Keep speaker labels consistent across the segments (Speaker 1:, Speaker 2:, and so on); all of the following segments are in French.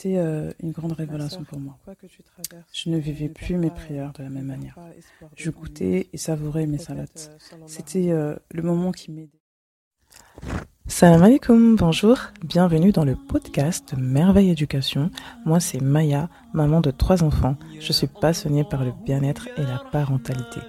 Speaker 1: C'était euh, une grande révélation pour moi. Je ne vivais plus mes prières de la même manière. Je goûtais et savourais mes salades. C'était euh, le moment qui m'aidait.
Speaker 2: Salam alaikum, bonjour, bienvenue dans le podcast Merveille Éducation. Moi c'est Maya, maman de trois enfants. Je suis passionnée par le bien-être et la parentalité.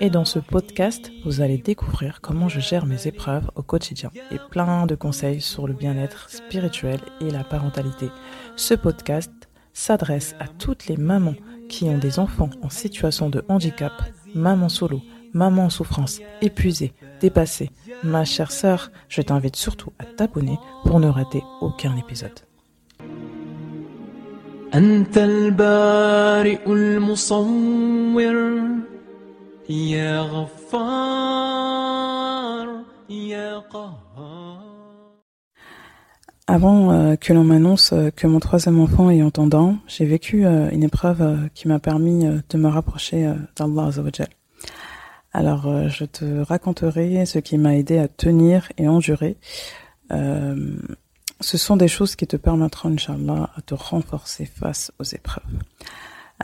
Speaker 2: Et dans ce podcast, vous allez découvrir comment je gère mes épreuves au quotidien et plein de conseils sur le bien-être spirituel et la parentalité. Ce podcast s'adresse à toutes les mamans qui ont des enfants en situation de handicap, maman solo, maman en souffrance, épuisée, dépassée. Ma chère sœur, je t'invite surtout à t'abonner pour ne rater aucun épisode.
Speaker 1: Avant euh, que l'on m'annonce euh, que mon troisième enfant est entendant, j'ai vécu euh, une épreuve qui m'a permis de me rapprocher d'Allah. Alors je te raconterai ce qui m'a aidé à tenir et endurer. ce sont des choses qui te permettront, Inch'Allah, à te renforcer face aux épreuves.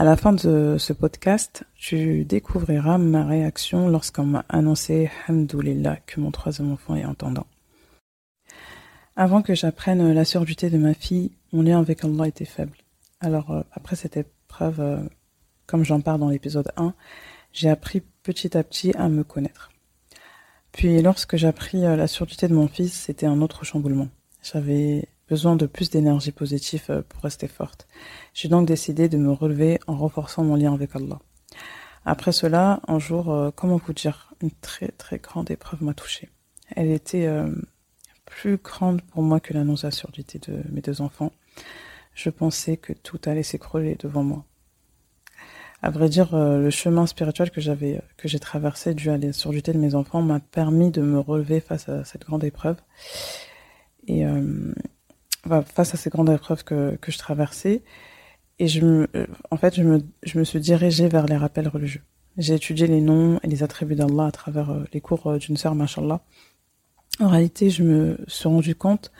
Speaker 1: À la fin de ce podcast, tu découvriras ma réaction lorsqu'on m'a annoncé, Hamdoulillah, que mon troisième enfant est entendant. Avant que j'apprenne la surdité de ma fille, mon lien avec Allah était faible. Alors, euh, après cette épreuve, euh, comme j'en parle dans l'épisode 1, j'ai appris petit à petit à me connaître. Puis, lorsque j'ai euh, la surdité de mon fils, c'était un autre chamboulement. J'avais besoin de plus d'énergie positive euh, pour rester forte. J'ai donc décidé de me relever en renforçant mon lien avec Allah. Après cela, un jour, euh, comment vous dire, une très très grande épreuve m'a touchée. Elle était euh, plus grande pour moi que l'annonce de la surdité de mes deux enfants. Je pensais que tout allait s'écrouler devant moi. À vrai dire, le chemin spirituel que j'avais, que j'ai traversé dû à la surdité de mes enfants m'a permis de me relever face à cette grande épreuve. Et face à ces grandes épreuves que, que je traversais. Et je me, euh, en fait, je me, je me suis dirigée vers les rappels religieux. J'ai étudié les noms et les attributs d'Allah à travers euh, les cours euh, d'une sœur, mashallah. En réalité, je me suis rendu compte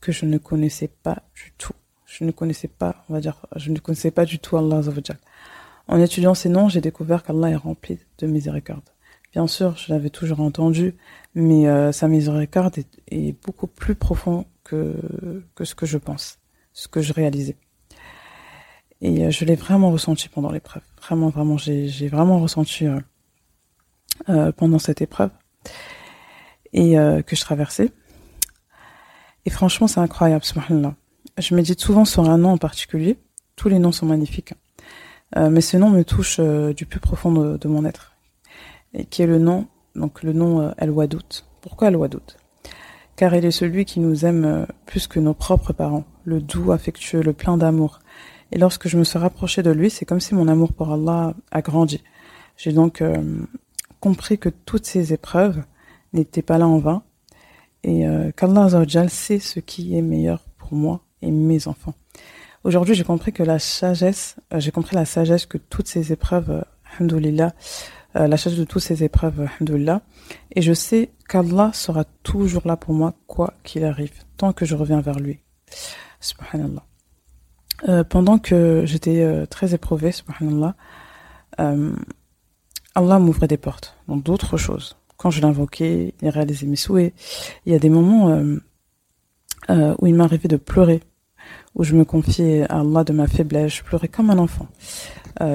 Speaker 1: que je ne connaissais pas du tout. Je ne connaissais pas, on va dire, je ne connaissais pas du tout Allah. En étudiant ces noms, j'ai découvert qu'Allah est rempli de miséricorde. Bien sûr, je l'avais toujours entendu, mais sa miséricorde est, est, beaucoup plus profonde que, ce que je pense, ce que je réalisais. Et euh, je l'ai vraiment ressenti pendant l'épreuve. Vraiment, vraiment, j'ai vraiment ressenti euh, euh, pendant cette épreuve et que je traversais. Et franchement, c'est incroyable, subhanallah. Je médite souvent sur un nom en particulier. Tous les noms sont magnifiques. mais ce nom me touche du plus profond de, mon être. Et qui est le nom, donc le nom El-Wadout. Pourquoi El-Wadout car il est celui qui nous aime euh, plus que nos propres parents, le doux, affectueux, le plein d'amour. Et lorsque je me suis rapprochée de lui, c'est comme si mon amour pour Allah a grandi. J'ai donc euh, compris que toutes ces épreuves n'étaient pas là en vain et euh, qu'Allah sait ce qui est meilleur pour moi et mes enfants. Aujourd'hui, j'ai compris que la sagesse, euh, j'ai compris la sagesse que toutes ces épreuves, alhamdoulilah, euh, la charge de toutes ces épreuves, là Et je sais qu'Allah sera toujours là pour moi, quoi qu'il arrive, tant que je reviens vers lui. Subhanallah. Euh, pendant que j'étais euh, très éprouvée, subhanallah, euh, Allah m'ouvrait des portes dans d'autres choses. Quand je l'invoquais, il réalisait mes souhaits. Il y a des moments euh, où il m'arrivait de pleurer, où je me confiais à Allah de ma faiblesse. Je pleurais comme un enfant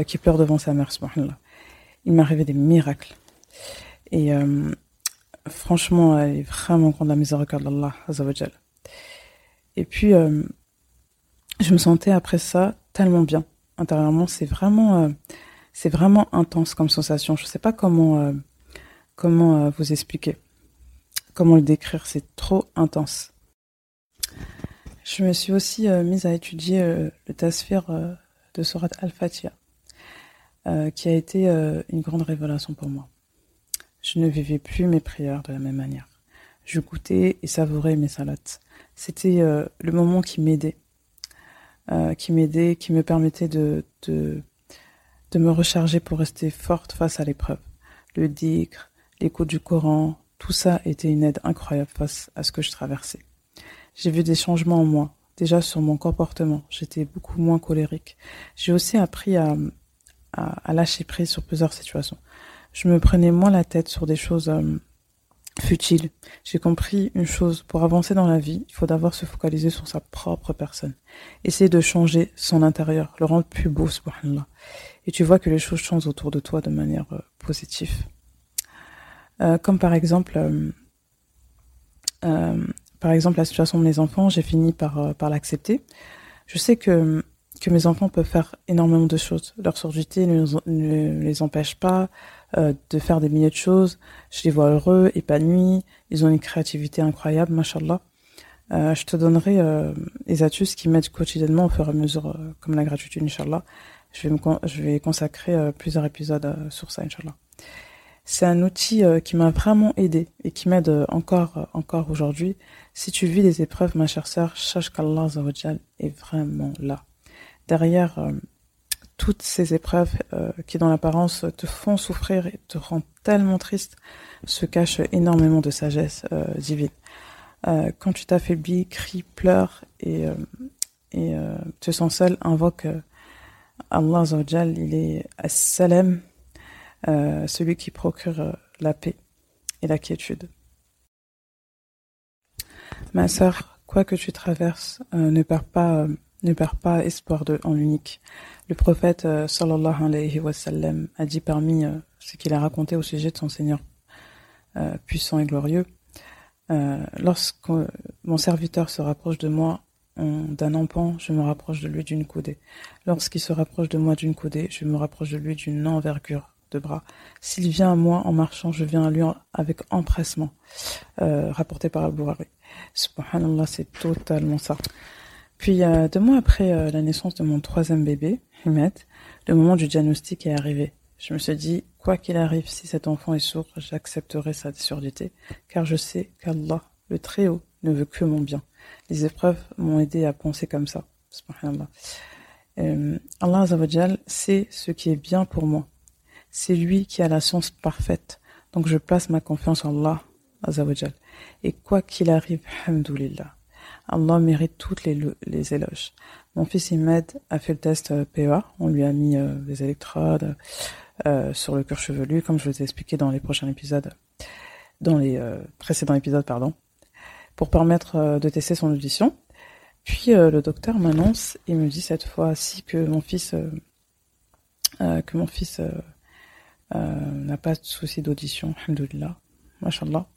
Speaker 1: qui pleure devant sa mère, subhanallah il m'arrivait des miracles. Et euh, franchement, elle est vraiment grande la miséricorde d'Allah, Azawajal. Et puis, euh, je me sentais après ça tellement bien. Intérieurement, c'est vraiment, euh, vraiment intense comme sensation. Je sais pas comment, comment vous expliquer, comment le décrire. C'est trop intense. Je me suis aussi mise à étudier le tasfir de Surat Al-Fatiha. Euh, qui a été euh, une grande révélation pour moi. Je ne vivais plus mes prières de la même manière. Je goûtais et savourais mes salades. C'était euh, le moment qui m'aidait, qui m'aidait, qui me permettait de, de, me recharger pour rester forte face à l'épreuve. Le dhikr, l'écoute du Coran, tout ça était une aide incroyable face à ce que je traversais. J'ai vu des changements en moi, déjà sur mon comportement. J'étais beaucoup moins colérique. J'ai aussi appris à, à, lâcher prise sur plusieurs situations. Je me prenais moins la tête sur des choses euh, futiles. J'ai compris une chose, pour avancer dans la vie, il faut d'abord se focaliser sur sa propre personne. Essayer de changer son intérieur, le rendre plus beau, subhanallah. Et tu vois que les choses changent autour de toi de manière euh, positive. Euh, comme par exemple, par exemple la situation de mes enfants, j'ai fini par, par l'accepter. Je sais que que mes enfants peuvent faire énormément de choses. Leur surdité ne, les empêche pas euh, de faire des milliers de choses. Je les vois heureux, épanouis. Ils ont une créativité incroyable, mashallah. Euh, je te donnerai euh, les astuces qui m'aident quotidiennement au fur et à mesure, euh, comme la gratitude, inshallah. Je vais, me je vais consacrer plusieurs épisodes sur ça, inshallah. C'est un outil qui m'a vraiment aidé et qui m'aide encore, encore aujourd'hui. Si tu vis des épreuves, ma chère sœur, sache qu'Allah est vraiment là derrière euh, toutes ces épreuves euh, qui dans l'apparence te font souffrir et te rendent tellement triste se cache énormément de sagesse euh, divine. quand tu t'affaiblis, crie, pleure et, te sens seul, invoque Allah il est As-Salam, celui qui procure la paix et la quiétude. Ma sœur, quoi que tu traverses, ne perds pas ne perds pas espoir de, en l'unique. Le prophète euh, a dit parmi euh, ce qu'il a raconté au sujet de son Seigneur euh, puissant et glorieux, lorsque mon serviteur se rapproche de moi d'un empan, je me rapproche de lui d'une coudée. Lorsqu'il se rapproche de moi d'une coudée, je me rapproche de lui d'une envergure de bras. S'il vient à moi en marchant, je viens à lui avec empressement. rapporté par Hurairah. Subhanallah, c'est totalement ça. Puis deux mois après euh, la naissance de mon troisième bébé, Himet, le moment du diagnostic est arrivé. Je me suis dit, quoi qu'il arrive, si cet enfant est sourd, j'accepterai sa surdité, car je sais qu'Allah, le Très-Haut, ne veut que mon bien. Les épreuves m'ont aidé à penser comme ça. Euh, Allah Azawajal sait ce qui est bien pour moi. C'est lui qui a la science parfaite. Donc je place ma confiance en Allah Azawajal. Et quoi qu'il arrive, hamdoulillah. Allah mérite toutes les, les éloges. Mon fils Imed a fait le test euh, PEA. On lui a mis euh, des électrodes euh, sur le cœur chevelu, comme je vous ai expliqué dans les prochains épisodes, dans les précédents épisodes, pardon, pour permettre de tester son audition. Puis le docteur m'annonce et me dit cette fois-ci que mon fils, que mon fils n'a pas de souci d'audition, alhamdoulilah, mashallah.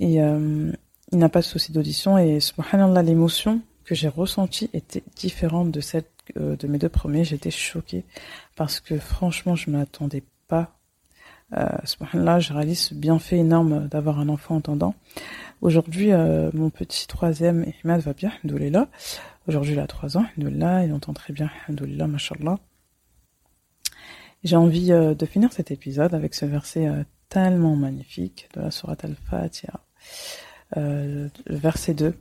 Speaker 1: Et il n'a pas de souci d'audition et subhanallah l'émotion que j'ai ressentie était différente de celle euh, de mes deux premiers. J'étais choquée parce que franchement je ne m'attendais pas. Euh, subhanallah, je réalise ce bienfait énorme d'avoir un enfant entendant. Aujourd'hui, euh, mon petit troisième, Ahmad, va bien, là. Aujourd'hui, il a trois ans, là, il entend très bien, là, mashallah. J'ai envie euh, de finir cet épisode avec ce verset tellement magnifique de la Sourate Al-Fatiha. Euh, verset 2.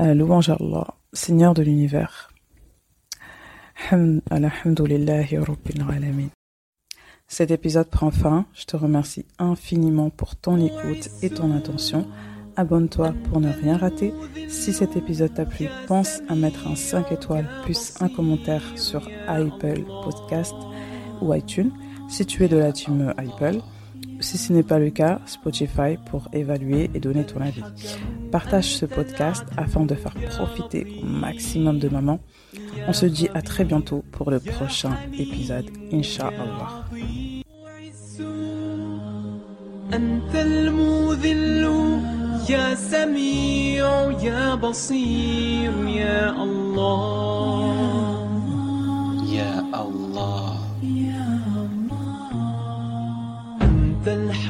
Speaker 1: Euh, louange à Allah, Seigneur de l'univers. Cet épisode prend fin. Je te remercie infiniment pour ton écoute et ton attention. Abonne-toi pour ne rien rater. Si cet épisode t'a plu, pense à mettre un 5 étoiles plus un commentaire sur Apple Podcast ou iTunes. Si tu es de la team Apple, si ce n'est pas le cas, Spotify pour évaluer et donner ton avis. Partage ce podcast afin de faire profiter au maximum de maman. On se dit à très bientôt pour le prochain épisode, Inch'Allah.
Speaker 3: أنت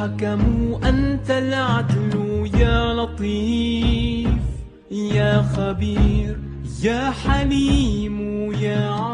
Speaker 3: الحكم أنت العدل يا لطيف يا خبير يا حليم يا عظيم